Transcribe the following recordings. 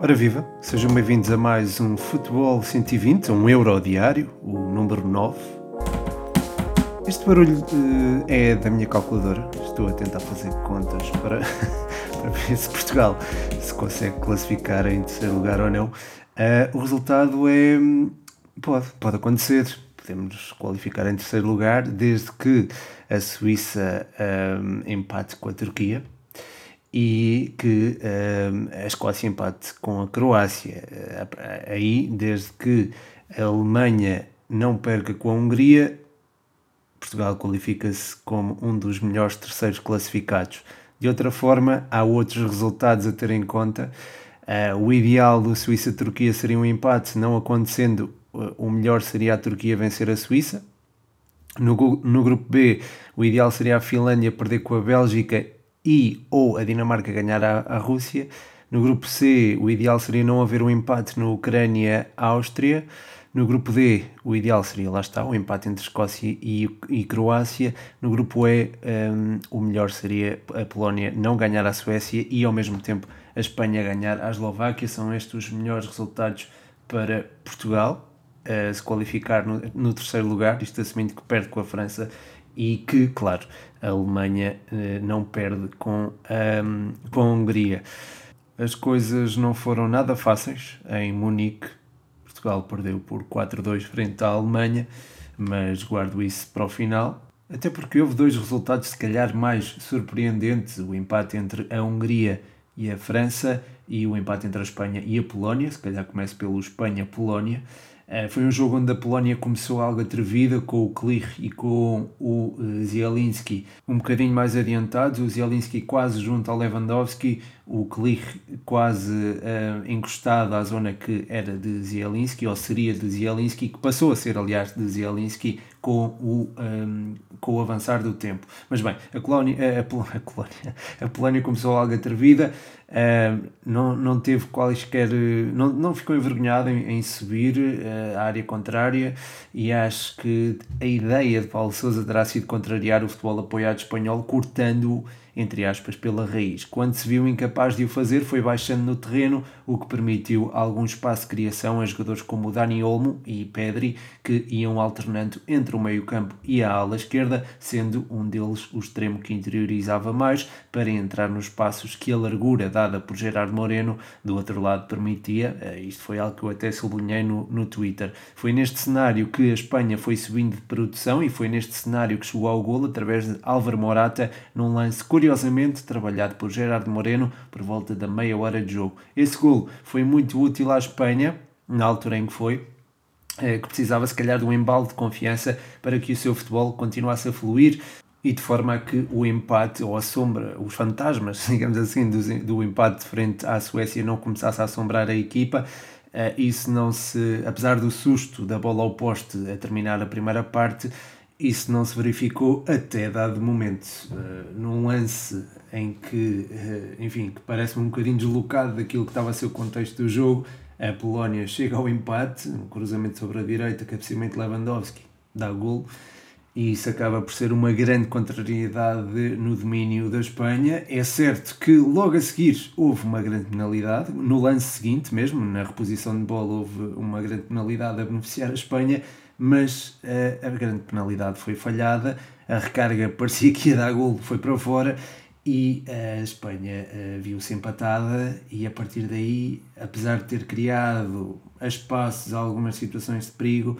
Ora viva, sejam bem-vindos a mais um Futebol 120, um euro diário, o número 9. Este barulho uh, é da minha calculadora, estou a tentar fazer contas para, para ver se Portugal se consegue classificar em terceiro lugar ou não. Uh, o resultado é. pode, pode acontecer, podemos qualificar em terceiro lugar, desde que a Suíça um, eh, empate com a Turquia e que uh, a Escócia empate com a Croácia. Uh, aí, desde que a Alemanha não perca com a Hungria, Portugal qualifica-se como um dos melhores terceiros classificados. De outra forma, há outros resultados a ter em conta. Uh, o ideal do Suíça-Turquia seria um empate, não acontecendo, o melhor seria a Turquia vencer a Suíça. No, no grupo B, o ideal seria a Finlândia perder com a Bélgica e ou a Dinamarca ganhar a, a Rússia. No grupo C, o ideal seria não haver um empate no Ucrânia-Áustria. No grupo D, o ideal seria, lá está, o um empate entre Escócia e, e Croácia. No grupo E, um, o melhor seria a Polónia não ganhar a Suécia e, ao mesmo tempo, a Espanha ganhar a Eslováquia. São estes os melhores resultados para Portugal, se qualificar no, no terceiro lugar, isto assumindo que perde com a França e que, claro, a Alemanha eh, não perde com, um, com a Hungria. As coisas não foram nada fáceis em Munique. Portugal perdeu por 4-2 frente à Alemanha, mas guardo isso para o final. Até porque houve dois resultados, se calhar, mais surpreendentes: o empate entre a Hungria e a França e o empate entre a Espanha e a Polónia. Se calhar começo pelo Espanha-Polónia. Uh, foi um jogo onde a Polónia começou algo atrevida com o Klich e com o uh, Zielinski um bocadinho mais adiantados, o Zielinski quase junto ao Lewandowski, o Klich quase uh, encostado à zona que era de Zielinski, ou seria de Zielinski, que passou a ser, aliás, de Zielinski com o, um, ehm, com o avançar do tempo. Mas bem, a, Colónia, a, Colónia, a Polónia começou algo atrevida, uh, não, não teve quaisquer. não, não ficou envergonhado em, em subir uh, à área contrária e acho que a ideia de Paulo Sousa terá sido contrariar o futebol apoiado espanhol, cortando entre aspas, pela raiz. Quando se viu incapaz de o fazer, foi baixando no terreno, o que permitiu algum espaço de criação a jogadores como Dani Olmo e Pedri, que iam alternando entre o meio-campo e a ala esquerda, sendo um deles o extremo que interiorizava mais para entrar nos espaços que a largura dada por Gerardo Moreno do outro lado permitia. Eh, isto foi algo que eu até sublinhei no, no Twitter. Foi neste cenário que a Espanha foi subindo de produção e foi neste cenário que chegou ao golo através de Álvaro Morata num lance curioso curiosamente trabalhado por Gerardo Moreno por volta da meia hora de jogo. Esse gol foi muito útil à Espanha, na altura em que foi, eh, que precisava se calhar de um embalo de confiança para que o seu futebol continuasse a fluir e de forma a que o empate ou a sombra, os fantasmas, digamos assim, do, do empate frente à Suécia não começasse a assombrar a equipa. Uh, isso não se, apesar do susto da bola ao poste a terminar a primeira parte, isso não se verificou até dado momento. Uh, num lance em que, uh, enfim, que parece-me um bocadinho deslocado daquilo que estava a ser o contexto do jogo, a Polónia chega ao empate, um cruzamento sobre a direita, cabeceamento de Lewandowski, dá gol, e isso acaba por ser uma grande contrariedade no domínio da Espanha. É certo que logo a seguir houve uma grande penalidade, no lance seguinte mesmo, na reposição de bola, houve uma grande penalidade a beneficiar a Espanha mas uh, a grande penalidade foi falhada, a recarga parecia que ia dar gol, foi para fora e a Espanha uh, viu-se empatada e a partir daí, apesar de ter criado a espaços algumas situações de perigo,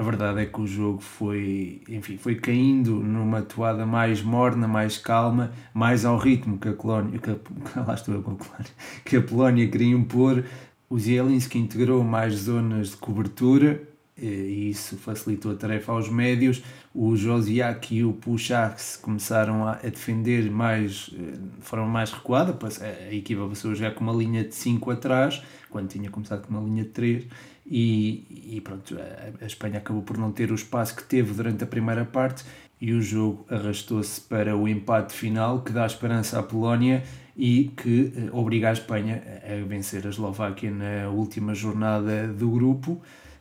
a verdade é que o jogo foi, enfim, foi caindo numa toada mais morna, mais calma, mais ao ritmo que a Colónia, que a, lá estou a que a Polónia queria impor. O Zielinski integrou mais zonas de cobertura, e isso facilitou a tarefa aos médios. O Josiak e o Puchax começaram a, defender mais, eh, de forma mais recuada, a equipa passou jogar com uma linha de 5 atrás, quando tinha começado com uma linha de 3, e, e pronto, a, a Espanha acabou por não ter o espaço que teve durante a primeira parte, e o jogo arrastou-se para o empate final, que dá esperança à Polónia e que eh, obriga a Espanha a vencer a Eslováquia na última jornada do grupo.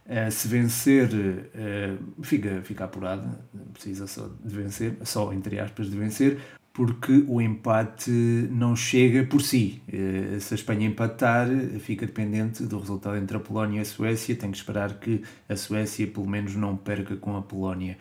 Uh, se vencer, uh, fica, fica apurada, precisa só de vencer, só entre aspas de vencer. porque o empate não chega por si. Eh, se a Espanha empatar, fica dependente do resultado entre a Polónia e a Suécia. Tem que esperar que a Suécia, pelo menos, não perca com a Polónia.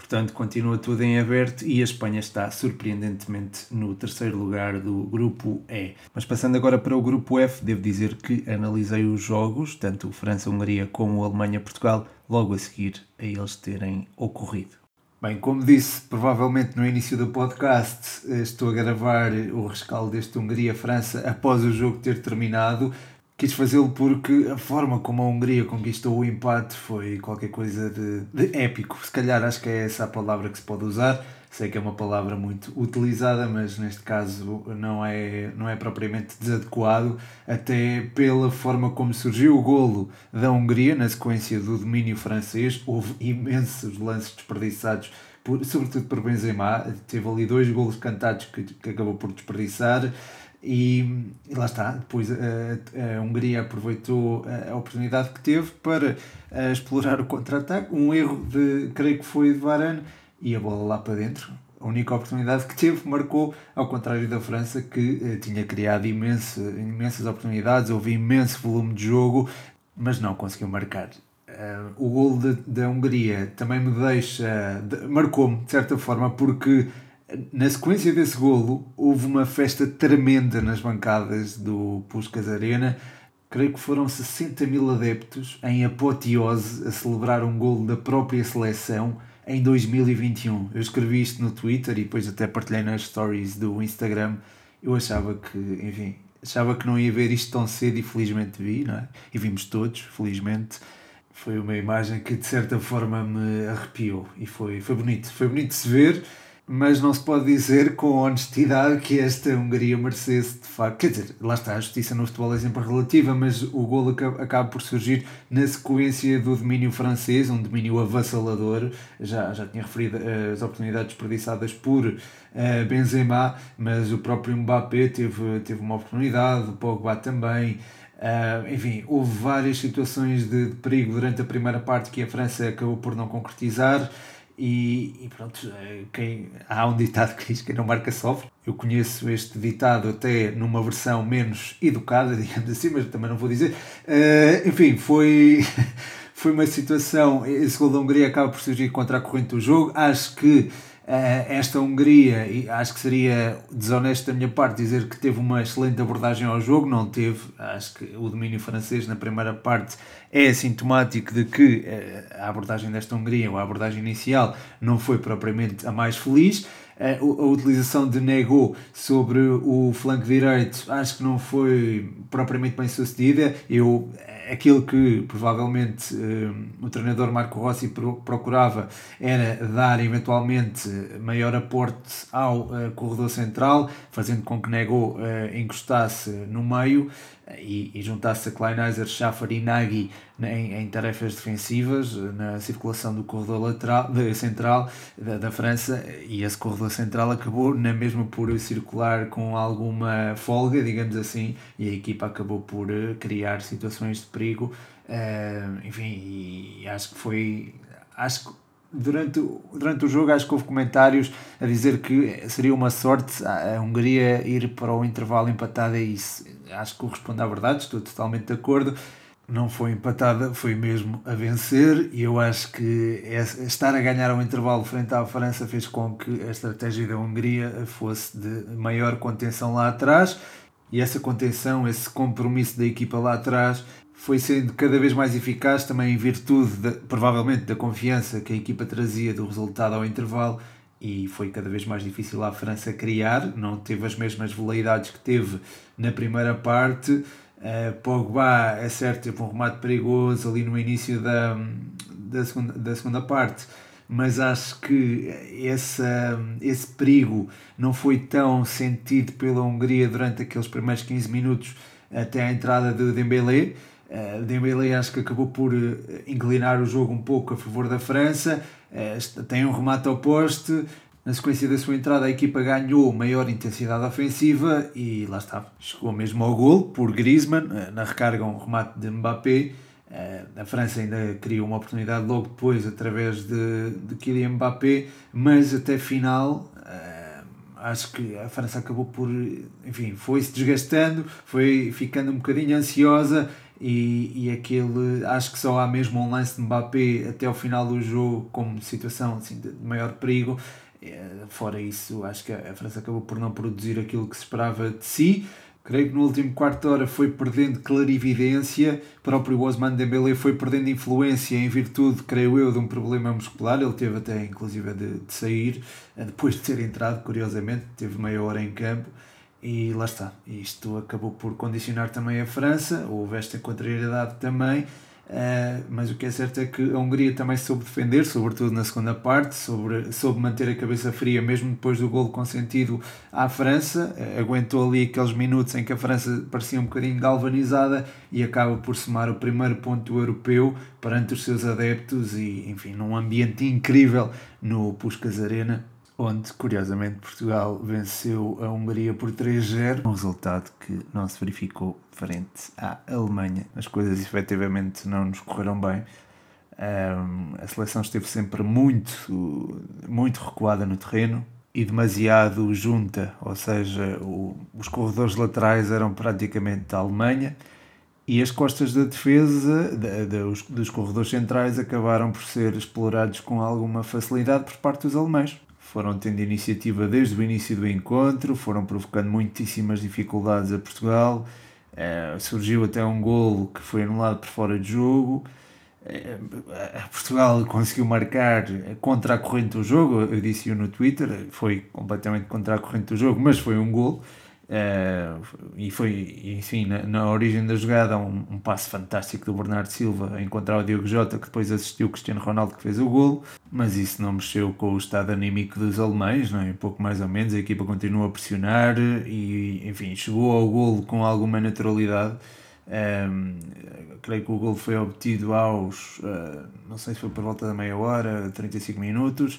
Portanto, continua tudo em aberto e a Espanha está surpreendentemente no terceiro lugar do grupo E. Mas passando agora para o grupo F, devo dizer que analisei os jogos, tanto França-Hungria como Alemanha-Portugal, logo a seguir a eles terem ocorrido. Bem, como disse provavelmente no início do podcast, estou a gravar o rescaldo deste Hungria-França após o jogo ter terminado quis fazê-lo porque a forma como a Hungria conquistou o empate foi qualquer coisa de, de, épico. Se calhar acho que é essa a palavra que se pode usar. Sei que é uma palavra muito utilizada, mas neste caso não é, não é propriamente desadequado, até pela forma como surgiu o golo da Hungria na sequência do domínio francês. Houve imensos lances desperdiçados, por, sobretudo por Benzema. Teve ali dois golos cantados que, que acabou por desperdiçar. E, e, lá está, depois a, a, Hungria aproveitou a oportunidade que teve para a, explorar o contra-ataque, um erro de, creio que foi de Varane, e a bola lá para dentro. A única oportunidade que teve marcou, ao contrário da França, que eh, tinha criado imenso, imensas oportunidades, houve imenso volume de jogo, mas não conseguiu marcar. Uh, o gol da Hungria também me deixa, de, marcou-me de certa forma, porque na sequência desse golo, houve uma festa tremenda nas bancadas do Puskas Arena. Creio que foram 60 mil adeptos em apoteose a celebrar um golo da própria seleção em 2021. Eu escrevi isto no Twitter e depois até partilhei nas stories do Instagram. Eu achava que, enfim, achava que não ia ver isto tão cedo e felizmente vi, não é? E vimos todos, felizmente. Foi uma imagem que de certa forma me arrepiou e foi, foi bonito. Foi bonito de se ver mas não se pode dizer com honestidade que esta Hungria merecesse de facto. Quer dizer, lá está, a justiça no futebol é sempre relativa, mas o golo acaba por surgir na sequência do domínio francês, um domínio avassalador. Já, já tinha referido eh, as oportunidades desperdiçadas por uh, Benzema, mas o próprio Mbappé teve, teve uma oportunidade, o Pogba também. Uh, enfim, houve várias situações de, de perigo durante a primeira parte que a França acabou por não concretizar. E, e, pronto, eh, quem, há um ditado que diz que não marca sofre. Eu conheço este ditado até numa versão menos educada, digamos assim, mas também não vou dizer. Uh, enfim, foi, foi uma situação. Esse gol da Hungria acaba por surgir contra a corrente do jogo. Acho que uh, esta Hungria, e acho que seria desonesto da minha parte dizer que teve uma excelente abordagem ao jogo, não teve. Acho que o domínio francês na primeira parte é sintomático de que uh, a abordagem desta Hungria, ou a abordagem inicial, não foi propriamente a mais feliz. Uh, a utilização de Nego sobre o flanco direito acho que não foi propriamente bem sucedida. Eu aquilo que provavelmente uh, o treinador Marco Rossi procurava era dar eventualmente maior aporte ao corredor central, fazendo com que Nego encostasse no meio e, e juntasse a Kleinheiser, Schaffer e Nagy em, em, tarefas defensivas, na circulação do corredor lateral, de, central da, da, França, e esse corredor central acabou na mesma por circular com alguma folga, digamos assim, e a equipa acabou por eh, criar situações de perigo. Uh, enfim, e acho que foi. Acho que durante, durante o jogo acho que houve comentários a dizer que seria uma sorte a Hungria ir para o intervalo empatada e isso acho que corresponde à verdade, estou totalmente de acordo. Não foi empatada, foi mesmo a vencer e eu acho que estar a ganhar ao intervalo frente à França fez com que a estratégia da Hungria fosse de maior contenção lá atrás e essa contenção, esse compromisso da equipa lá atrás foi sendo cada vez mais eficaz também em virtude, de, provavelmente, da confiança que a equipa trazia do resultado ao intervalo e foi cada vez mais difícil à França criar, não teve as mesmas veleidades que teve na primeira parte. Uh, Pogba, é certo, teve um remate perigoso ali no início da, da, segunda, da segunda parte, mas acho que esse, esse perigo não foi tão sentido pela Hungria durante aqueles primeiros 15 minutos até a entrada do Dembélé. Uh, Dembélé acho que acabou por eh, inclinar o jogo um pouco a favor da França, uh, tem um remate ao poste, na sequência da sua entrada a equipa ganhou maior intensidade ofensiva e lá está, chegou mesmo ao gol por Griezmann, uh, na recarga um remate de Mbappé, a França ainda criou uma oportunidade logo depois através de, de Kylian Mbappé, mas até final acho que a França acabou por, enfim, foi-se desgastando, foi ficando um bocadinho ansiosa e, e aquele, acho que só há mesmo um lance de Mbappé até ao final do jogo como situação assim, de maior perigo. Eh, fora isso, acho que a França acabou por não produzir aquilo que se esperava de si. Creio que no último quarto de hora foi perdendo clarividência, o próprio Osman Dembélé foi perdendo influência em virtude, creio eu, de um problema muscular, ele teve até inclusive de, de sair, eh, depois de ter entrado, curiosamente, teve meia hora em campo, e lá está, isto acabou por condicionar também a França, houve esta contrariedade também, Uh, mas o que é certo é que a Hungria também soube defender, sobretudo na segunda parte, sobre, soube manter a cabeça fria mesmo depois do golo consentido à França, uh, aguentou ali aqueles minutos em que a França parecia um bocadinho galvanizada e acaba por somar o primeiro ponto europeu perante os seus adeptos e, enfim, num ambiente incrível no Puskas Arena onde, curiosamente, Portugal venceu a Hungria por 3-0, um resultado que não se verificou frente à Alemanha. As coisas efetivamente não nos correram bem. Um, a seleção esteve sempre muito, muito recuada no terreno e demasiado junta, ou seja, o, os corredores laterais eram praticamente da Alemanha e as costas da defesa, de, de, os, dos corredores centrais, acabaram por ser explorados com alguma facilidade por parte dos alemães foram tendo iniciativa desde o início do encontro, foram provocando muitíssimas dificuldades a Portugal. Uh, surgiu até um golo que foi anulado por fora de jogo. Uh, Portugal conseguiu marcar contra a corrente do jogo, eu disse-o no Twitter, foi completamente contra a corrente do jogo, mas foi um golo. Uh, e foi, enfim, na, na, origem da jogada, um, um passe fantástico do Bernardo Silva a encontrar o Diogo Jota, que depois assistiu o Cristiano Ronaldo, que fez o golo, mas isso não mexeu com o estado anímico dos alemães, não é? pouco mais ou menos. A equipa continua a pressionar e, enfim, chegou ao golo com alguma naturalidade. Um, ehm, creio que o golo foi obtido aos, uh, não sei se foi por volta da meia hora, 35 minutos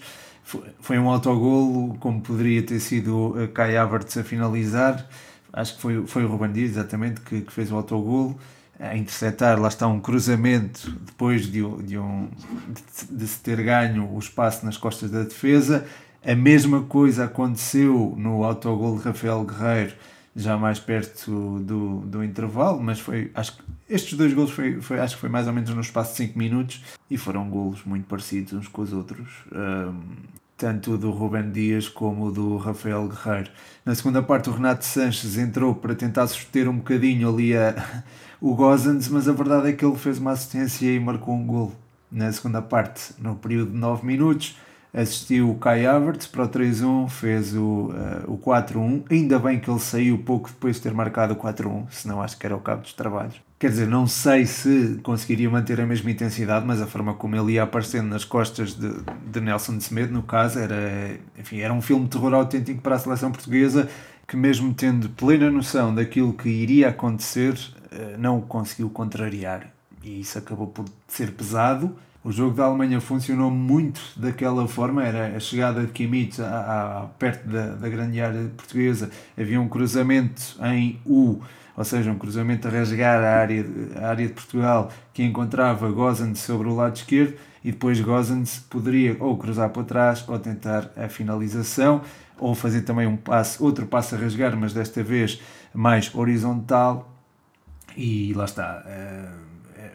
foi um autogolo, como poderia ter sido a Kai Havertz a finalizar. Acho que foi, foi o Ruben Dias, exatamente, que, que fez o autogolo. A interceptar, lá está um cruzamento depois de, de, um, de, de se ter ganho o espaço nas costas da defesa. A mesma coisa aconteceu no autogol de Rafael Guerreiro, já mais perto do, do intervalo, mas foi, acho que estes dois golos foi, foi, acho que foi mais ou menos no espaço de 5 minutos e foram golos muito parecidos uns com os outros. Um, tanto do Ruben Dias como do Rafael Guerreiro. Na segunda parte, o Renato Sanches entrou para tentar suster um bocadinho ali a, o Gozans, mas a verdade é que ele fez uma assistência e marcou um gol na segunda parte, no período de 9 minutos. Assistiu o Kai Havertz para o 3-1, fez o, uh, o 4-1. Ainda bem que ele saiu pouco depois de ter marcado o 4-1, senão acho que era o cabo dos trabalhos. Quer dizer, não sei se conseguiria manter a mesma intensidade, mas a forma como ele ia aparecendo nas costas de, de Nelson de Semedo, no caso, era, enfim, era um filme de terror autêntico para a seleção portuguesa que, mesmo tendo plena noção daquilo que iria acontecer, eh, não o conseguiu contrariar. E isso acabou por ser pesado. O jogo da Alemanha funcionou muito daquela forma, era a chegada de Kimmich a, a, perto da, da grande área portuguesa, havia um cruzamento em U ou seja, um cruzamento a rasgar a área, a área de Portugal que encontrava Gozans sobre o lado esquerdo e depois Gozans poderia ou cruzar para trás ou tentar a finalização ou fazer também um passo, outro passo a rasgar, mas desta vez mais horizontal e lá está. Eh,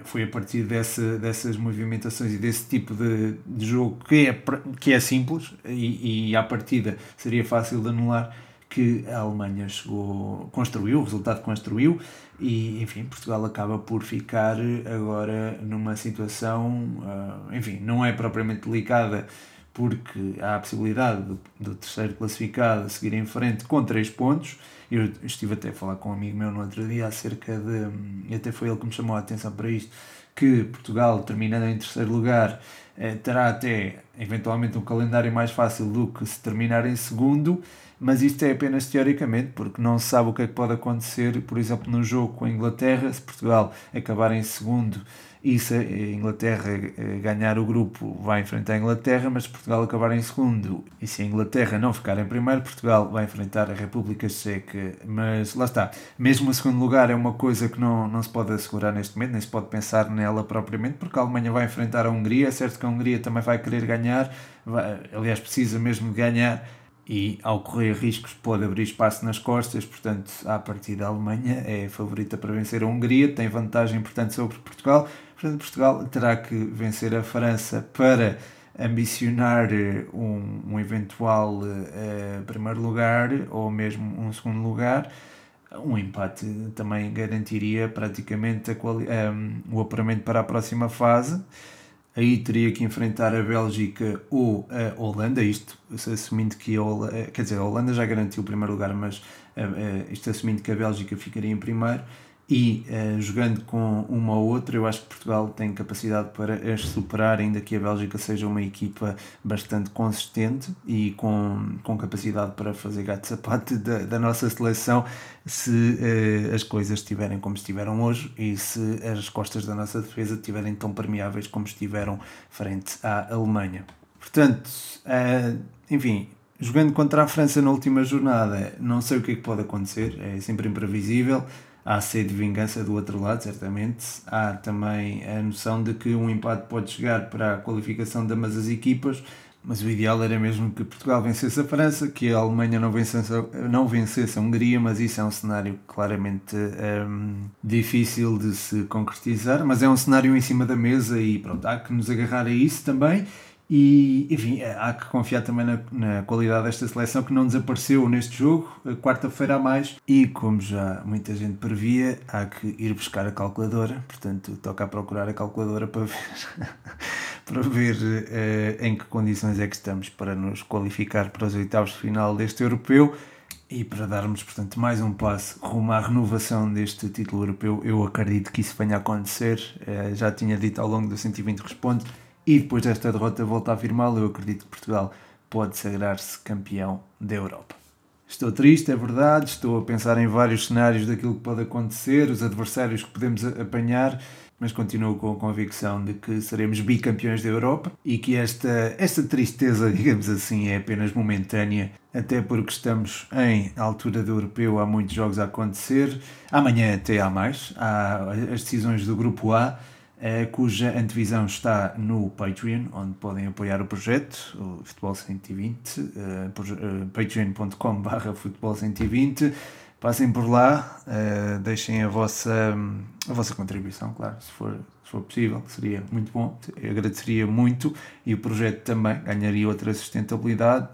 foi a partir dessa, dessas movimentações e desse tipo de, de jogo que é, que é simples e, e à partida seria fácil de anular que a Alemanha chegou, construiu, o resultado construiu, e enfim, Portugal acaba por ficar agora numa situação, uh, enfim, não é propriamente delicada, porque há a possibilidade do, do, terceiro classificado seguir em frente com 3 pontos. Eu estive até a falar com um amigo meu no outro dia acerca de, e até foi ele que me chamou a atenção para isto, que Portugal, terminando em terceiro lugar, eh, terá até eventualmente um calendário mais fácil do que se terminar em segundo mas isto é apenas teoricamente, porque não se sabe o que é que pode acontecer, por exemplo, no jogo com a Inglaterra, se Portugal acabar em segundo e se a Inglaterra eh, ganhar o grupo vai enfrentar a Inglaterra, mas se Portugal acabar em segundo. E se a Inglaterra não ficar em primeiro, Portugal vai enfrentar a República Checa. Mas lá está, mesmo o segundo lugar é uma coisa que não, não se pode assegurar neste momento, nem se pode pensar nela propriamente, porque a Alemanha vai enfrentar a Hungria, é certo que a Hungria também vai querer ganhar, vai, aliás, precisa mesmo de ganhar. E ao correr riscos pode abrir espaço nas costas, portanto, a partir da Alemanha é favorita para vencer a Hungria, tem vantagem, portanto, sobre Portugal. Portanto, Portugal terá que vencer a França para ambicionar eh, um, um eventual uh, primeiro lugar ou mesmo um segundo lugar. Um empate também garantiria praticamente um, o apuramento para a próxima fase. Aí teria que enfrentar a Bélgica ou a Holanda, isto assumindo que a Holanda, quer dizer, a Holanda já garantiu o primeiro lugar, mas uh, isto assumindo que a Bélgica ficaria em primeiro e uh, jogando com uma ou outra, eu acho que Portugal tem capacidade para as superar, ainda que a Bélgica seja uma equipa bastante consistente e com, com capacidade para fazer gato sapato da, da nossa seleção se uh, as coisas estiverem como estiveram hoje e se as costas da nossa defesa estiverem tão permeáveis como estiveram frente à Alemanha. Portanto, uh, enfim, jogando contra a França na última jornada, não sei o que é que pode acontecer, é sempre imprevisível há sede de vingança do outro lado, certamente. Há também a noção de que um empate pode chegar para a qualificação de ambas as equipas, mas o ideal era mesmo que Portugal vencesse a França, que a Alemanha não vencesse, não vencesse a Hungria, mas isso é um cenário claramente um, difícil de se concretizar, mas é um cenário em cima da mesa e pronto, há que nos agarrar a isso também e, enfim, há que confiar também na, na, qualidade desta seleção que não desapareceu neste jogo, quarta-feira a mais. E como já muita gente previa, há que ir buscar a calculadora. Portanto, toca a procurar a calculadora para ver, para ver uh, em que condições é que estamos para nos qualificar para os oitavos de final deste europeu. E para darmos, portanto, mais um passo rumo à renovação deste título europeu, eu acredito que isso venha a acontecer. Uh, já tinha dito ao longo do 120 Responde e depois desta derrota volta a afirmá-lo, eu acredito que Portugal pode sagrar-se campeão da Europa. Estou triste, é verdade, estou a pensar em vários cenários daquilo que pode acontecer, os adversários que podemos apanhar, mas continuo com a convicção de que seremos bicampeões da Europa e que esta, esta tristeza, digamos assim, é apenas momentânea, até porque estamos em altura do europeu, há muitos jogos a acontecer. Amanhã até há mais, há as decisões do grupo A cuja antevisão está no Patreon, onde podem apoiar o projeto, o Futebol 120, uh, patreon.com.br futebol 120. Passem por lá, uh, deixem a vossa, a vossa contribuição, claro, se for, se for possível, seria muito bom. Eu agradeceria muito e o projeto também ganharia outra sustentabilidade.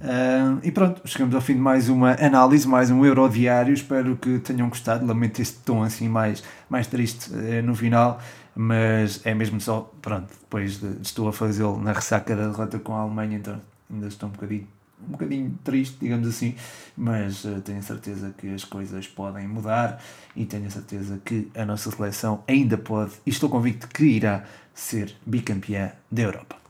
Uh, e pronto, chegamos ao fim de mais uma análise, mais um Euro diário. Espero que tenham gostado. Lamento este tom assim mais, mais triste uh, no final mas é mesmo só, pronto, depois de, estou a fazê-lo na ressaca da derrota com a Alemanha, então ainda estou um bocadinho, um bocadinho triste, digamos assim, mas uh, tenho certeza que as coisas podem mudar e tenho certeza que a nossa seleção ainda pode, e estou convicto que irá ser bicampeã da Europa.